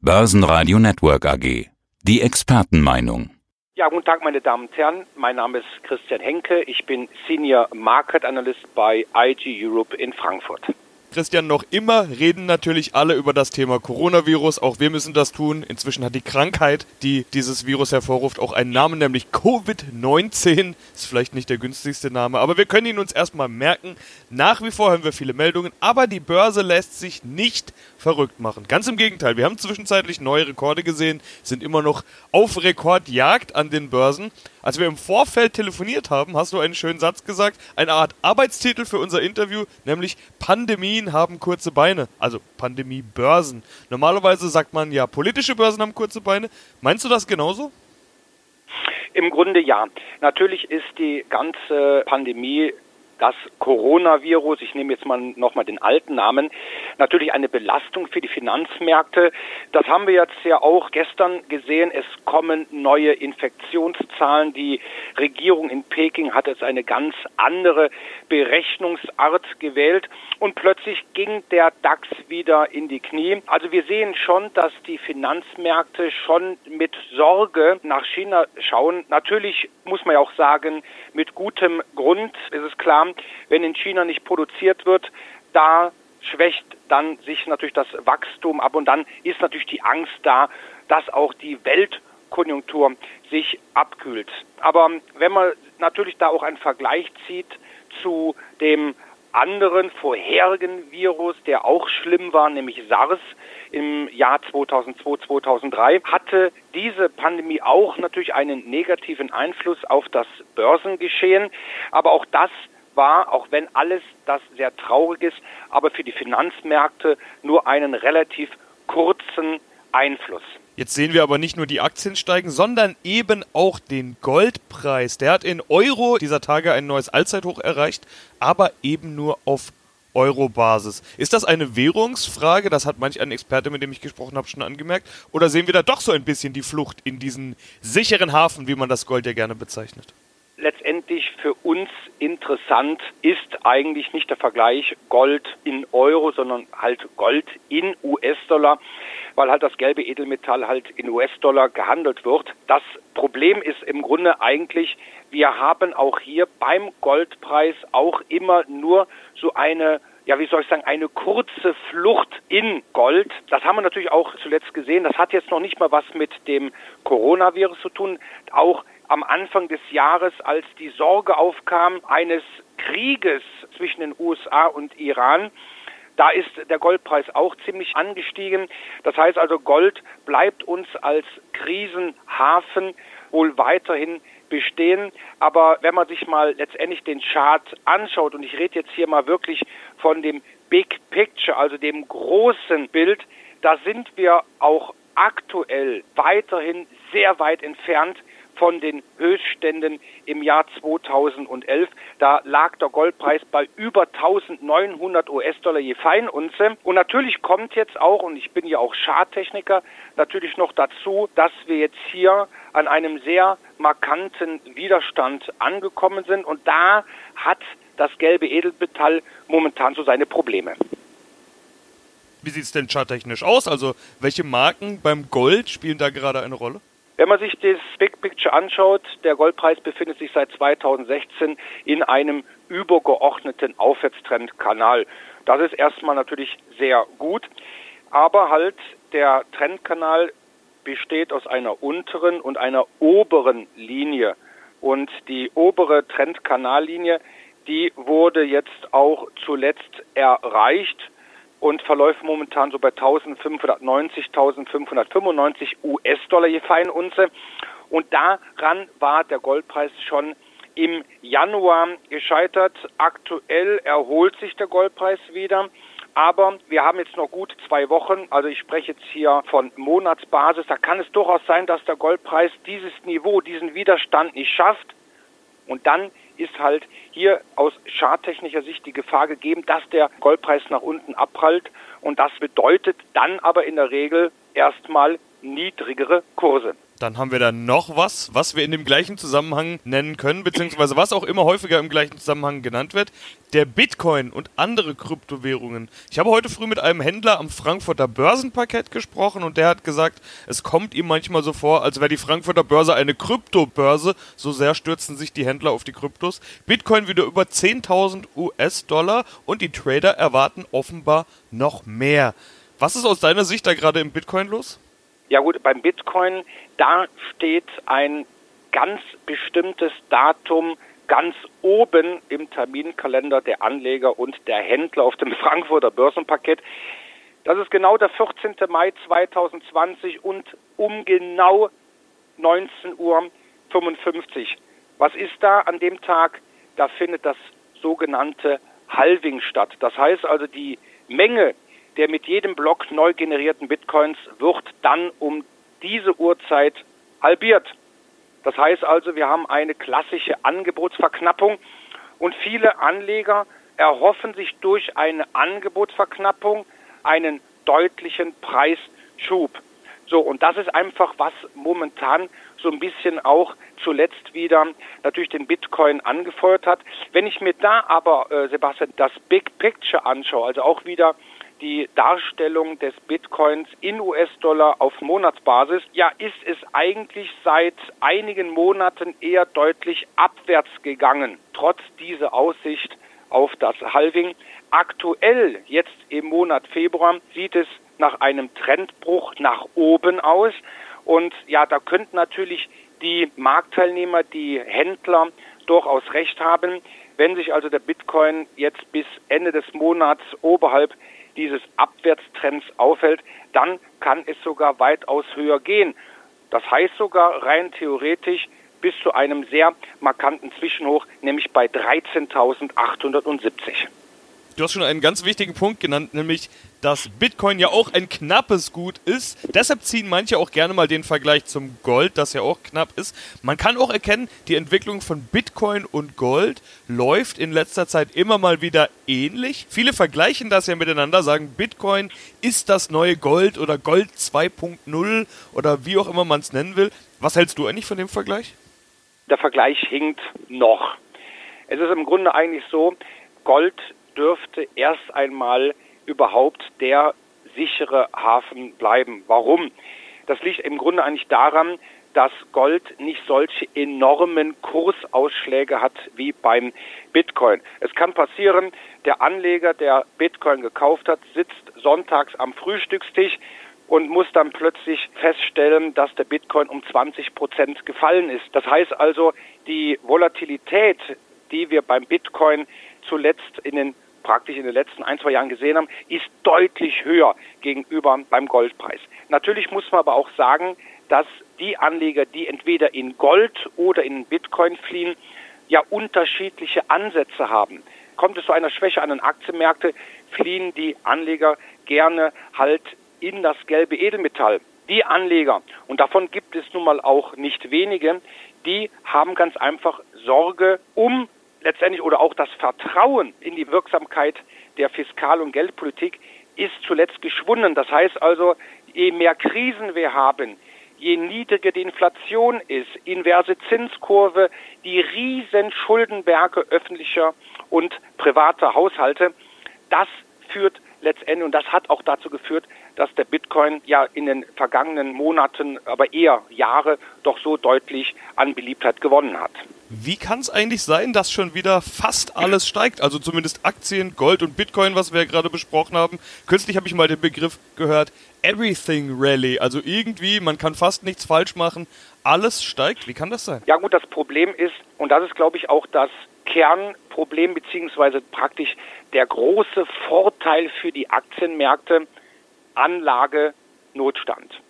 Börsenradio Network AG. Die Expertenmeinung. Ja, guten Tag, meine Damen und Herren. Mein Name ist Christian Henke. Ich bin Senior Market Analyst bei IG Europe in Frankfurt. Christian, noch immer reden natürlich alle über das Thema Coronavirus. Auch wir müssen das tun. Inzwischen hat die Krankheit, die dieses Virus hervorruft, auch einen Namen, nämlich Covid-19. Ist vielleicht nicht der günstigste Name, aber wir können ihn uns erstmal merken. Nach wie vor haben wir viele Meldungen, aber die Börse lässt sich nicht verrückt machen. Ganz im Gegenteil, wir haben zwischenzeitlich neue Rekorde gesehen, sind immer noch auf Rekordjagd an den Börsen. Als wir im Vorfeld telefoniert haben, hast du einen schönen Satz gesagt, eine Art Arbeitstitel für unser Interview, nämlich Pandemien haben kurze Beine, also Pandemiebörsen. Normalerweise sagt man ja, politische Börsen haben kurze Beine. Meinst du das genauso? Im Grunde ja. Natürlich ist die ganze Pandemie das Coronavirus, ich nehme jetzt mal nochmal den alten Namen, natürlich eine Belastung für die Finanzmärkte. Das haben wir jetzt ja auch gestern gesehen. Es kommen neue Infektionszahlen. Die Regierung in Peking hat jetzt eine ganz andere Berechnungsart gewählt und plötzlich ging der DAX wieder in die Knie. Also wir sehen schon, dass die Finanzmärkte schon mit Sorge nach China schauen. Natürlich muss man ja auch sagen, mit gutem Grund ist es klar, wenn in China nicht produziert wird, da schwächt dann sich natürlich das Wachstum ab und dann ist natürlich die Angst da, dass auch die Weltkonjunktur sich abkühlt. Aber wenn man natürlich da auch einen Vergleich zieht zu dem anderen vorherigen Virus, der auch schlimm war, nämlich SARS im Jahr 2002, 2003, hatte diese Pandemie auch natürlich einen negativen Einfluss auf das Börsengeschehen. Aber auch das war, auch wenn alles das sehr traurig ist, aber für die Finanzmärkte nur einen relativ kurzen Einfluss. Jetzt sehen wir aber nicht nur die Aktien steigen, sondern eben auch den Goldpreis. Der hat in Euro dieser Tage ein neues Allzeithoch erreicht, aber eben nur auf Euro-Basis. Ist das eine Währungsfrage? Das hat manch ein Experte, mit dem ich gesprochen habe, schon angemerkt. Oder sehen wir da doch so ein bisschen die Flucht in diesen sicheren Hafen, wie man das Gold ja gerne bezeichnet? Letztendlich für uns interessant ist eigentlich nicht der Vergleich Gold in Euro, sondern halt Gold in US-Dollar, weil halt das gelbe Edelmetall halt in US-Dollar gehandelt wird. Das Problem ist im Grunde eigentlich, wir haben auch hier beim Goldpreis auch immer nur so eine ja, wie soll ich sagen, eine kurze Flucht in Gold. Das haben wir natürlich auch zuletzt gesehen. Das hat jetzt noch nicht mal was mit dem Coronavirus zu tun. Auch am Anfang des Jahres, als die Sorge aufkam eines Krieges zwischen den USA und Iran, da ist der Goldpreis auch ziemlich angestiegen. Das heißt also, Gold bleibt uns als Krisenhafen wohl weiterhin bestehen. Aber wenn man sich mal letztendlich den Chart anschaut, und ich rede jetzt hier mal wirklich von dem Big Picture, also dem großen Bild, da sind wir auch aktuell weiterhin sehr weit entfernt von den Höchstständen im Jahr 2011. Da lag der Goldpreis bei über 1900 US-Dollar je Feinunze. Und natürlich kommt jetzt auch, und ich bin ja auch Charttechniker, natürlich noch dazu, dass wir jetzt hier an einem sehr markanten Widerstand angekommen sind. Und da hat das gelbe Edelmetall momentan so seine Probleme. Wie sieht es denn charttechnisch aus? Also welche Marken beim Gold spielen da gerade eine Rolle? Wenn man sich das Big Picture anschaut, der Goldpreis befindet sich seit 2016 in einem übergeordneten Aufwärtstrendkanal. Das ist erstmal natürlich sehr gut, aber halt der Trendkanal besteht aus einer unteren und einer oberen Linie. Und die obere Trendkanallinie, die wurde jetzt auch zuletzt erreicht und verläuft momentan so bei 1590, 1595 US-Dollar je Feinunze. Und daran war der Goldpreis schon im Januar gescheitert. Aktuell erholt sich der Goldpreis wieder. Aber wir haben jetzt noch gut zwei Wochen, also ich spreche jetzt hier von Monatsbasis. Da kann es durchaus sein, dass der Goldpreis dieses Niveau, diesen Widerstand nicht schafft. Und dann ist halt hier aus charttechnischer Sicht die Gefahr gegeben, dass der Goldpreis nach unten abprallt und das bedeutet dann aber in der Regel erstmal niedrigere Kurse. Dann haben wir da noch was, was wir in dem gleichen Zusammenhang nennen können, beziehungsweise was auch immer häufiger im gleichen Zusammenhang genannt wird. Der Bitcoin und andere Kryptowährungen. Ich habe heute früh mit einem Händler am Frankfurter Börsenparkett gesprochen und der hat gesagt, es kommt ihm manchmal so vor, als wäre die Frankfurter Börse eine Kryptobörse. So sehr stürzen sich die Händler auf die Kryptos. Bitcoin wieder über 10.000 US-Dollar und die Trader erwarten offenbar noch mehr. Was ist aus deiner Sicht da gerade im Bitcoin los? Ja gut, beim Bitcoin, da steht ein ganz bestimmtes Datum ganz oben im Terminkalender der Anleger und der Händler auf dem Frankfurter Börsenpaket. Das ist genau der 14. Mai 2020 und um genau 19.55 Uhr. Was ist da an dem Tag? Da findet das sogenannte Halving statt. Das heißt also, die Menge der mit jedem Block neu generierten Bitcoins wird dann um diese Uhrzeit halbiert. Das heißt also, wir haben eine klassische Angebotsverknappung und viele Anleger erhoffen sich durch eine Angebotsverknappung einen deutlichen Preisschub. So, und das ist einfach, was momentan so ein bisschen auch zuletzt wieder natürlich den Bitcoin angefeuert hat. Wenn ich mir da aber, äh, Sebastian, das Big Picture anschaue, also auch wieder die Darstellung des Bitcoins in US-Dollar auf Monatsbasis, ja, ist es eigentlich seit einigen Monaten eher deutlich abwärts gegangen, trotz dieser Aussicht auf das Halving. Aktuell, jetzt im Monat Februar, sieht es nach einem Trendbruch nach oben aus. Und ja, da könnten natürlich die Marktteilnehmer, die Händler durchaus recht haben. Wenn sich also der Bitcoin jetzt bis Ende des Monats oberhalb dieses Abwärtstrends aufhält, dann kann es sogar weitaus höher gehen. Das heißt sogar rein theoretisch bis zu einem sehr markanten Zwischenhoch, nämlich bei 13.870. Du hast schon einen ganz wichtigen Punkt genannt, nämlich, dass Bitcoin ja auch ein knappes Gut ist. Deshalb ziehen manche auch gerne mal den Vergleich zum Gold, das ja auch knapp ist. Man kann auch erkennen, die Entwicklung von Bitcoin und Gold läuft in letzter Zeit immer mal wieder ähnlich. Viele vergleichen das ja miteinander, sagen, Bitcoin ist das neue Gold oder Gold 2.0 oder wie auch immer man es nennen will. Was hältst du eigentlich von dem Vergleich? Der Vergleich hinkt noch. Es ist im Grunde eigentlich so, Gold dürfte erst einmal überhaupt der sichere Hafen bleiben. Warum? Das liegt im Grunde eigentlich daran, dass Gold nicht solche enormen Kursausschläge hat wie beim Bitcoin. Es kann passieren, der Anleger, der Bitcoin gekauft hat, sitzt sonntags am Frühstückstisch und muss dann plötzlich feststellen, dass der Bitcoin um 20 Prozent gefallen ist. Das heißt also, die Volatilität, die wir beim Bitcoin zuletzt in den praktisch in den letzten ein, zwei Jahren gesehen haben, ist deutlich höher gegenüber beim Goldpreis. Natürlich muss man aber auch sagen, dass die Anleger, die entweder in Gold oder in Bitcoin fliehen, ja unterschiedliche Ansätze haben. Kommt es zu einer Schwäche an den Aktienmärkten, fliehen die Anleger gerne halt in das gelbe Edelmetall. Die Anleger, und davon gibt es nun mal auch nicht wenige, die haben ganz einfach Sorge um letztendlich oder auch das Vertrauen in die Wirksamkeit der Fiskal- und Geldpolitik ist zuletzt geschwunden. Das heißt also, je mehr Krisen wir haben, je niedriger die Inflation ist, inverse Zinskurve, die riesen Schuldenberge öffentlicher und privater Haushalte, das führt letztendlich, und das hat auch dazu geführt, dass der Bitcoin ja in den vergangenen Monaten, aber eher Jahre, doch so deutlich an Beliebtheit gewonnen hat. Wie kann es eigentlich sein, dass schon wieder fast alles steigt? Also zumindest Aktien, Gold und Bitcoin, was wir ja gerade besprochen haben. Kürzlich habe ich mal den Begriff gehört, Everything Rally. Also irgendwie, man kann fast nichts falsch machen. Alles steigt. Wie kann das sein? Ja gut, das Problem ist, und das ist glaube ich auch das Kernproblem beziehungsweise praktisch der große Vorteil für die Aktienmärkte, Anlagenotstand.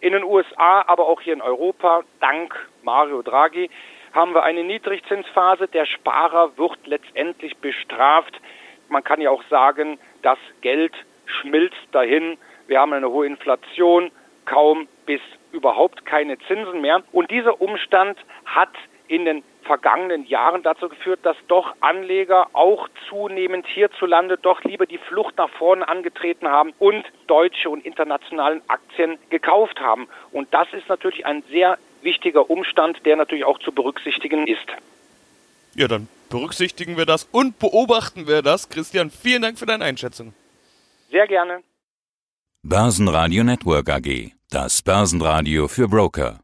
In den USA, aber auch hier in Europa, dank Mario Draghi, haben wir eine Niedrigzinsphase. Der Sparer wird letztendlich bestraft. Man kann ja auch sagen, das Geld schmilzt dahin. Wir haben eine hohe Inflation, kaum bis überhaupt keine Zinsen mehr. Und dieser Umstand hat in den vergangenen Jahren dazu geführt, dass doch Anleger auch zunehmend hierzulande doch lieber die Flucht nach vorne angetreten haben und deutsche und internationalen Aktien gekauft haben. Und das ist natürlich ein sehr wichtiger Umstand, der natürlich auch zu berücksichtigen ist. Ja, dann berücksichtigen wir das und beobachten wir das. Christian, vielen Dank für deine Einschätzung. Sehr gerne. Börsenradio Network AG. Das Börsenradio für Broker.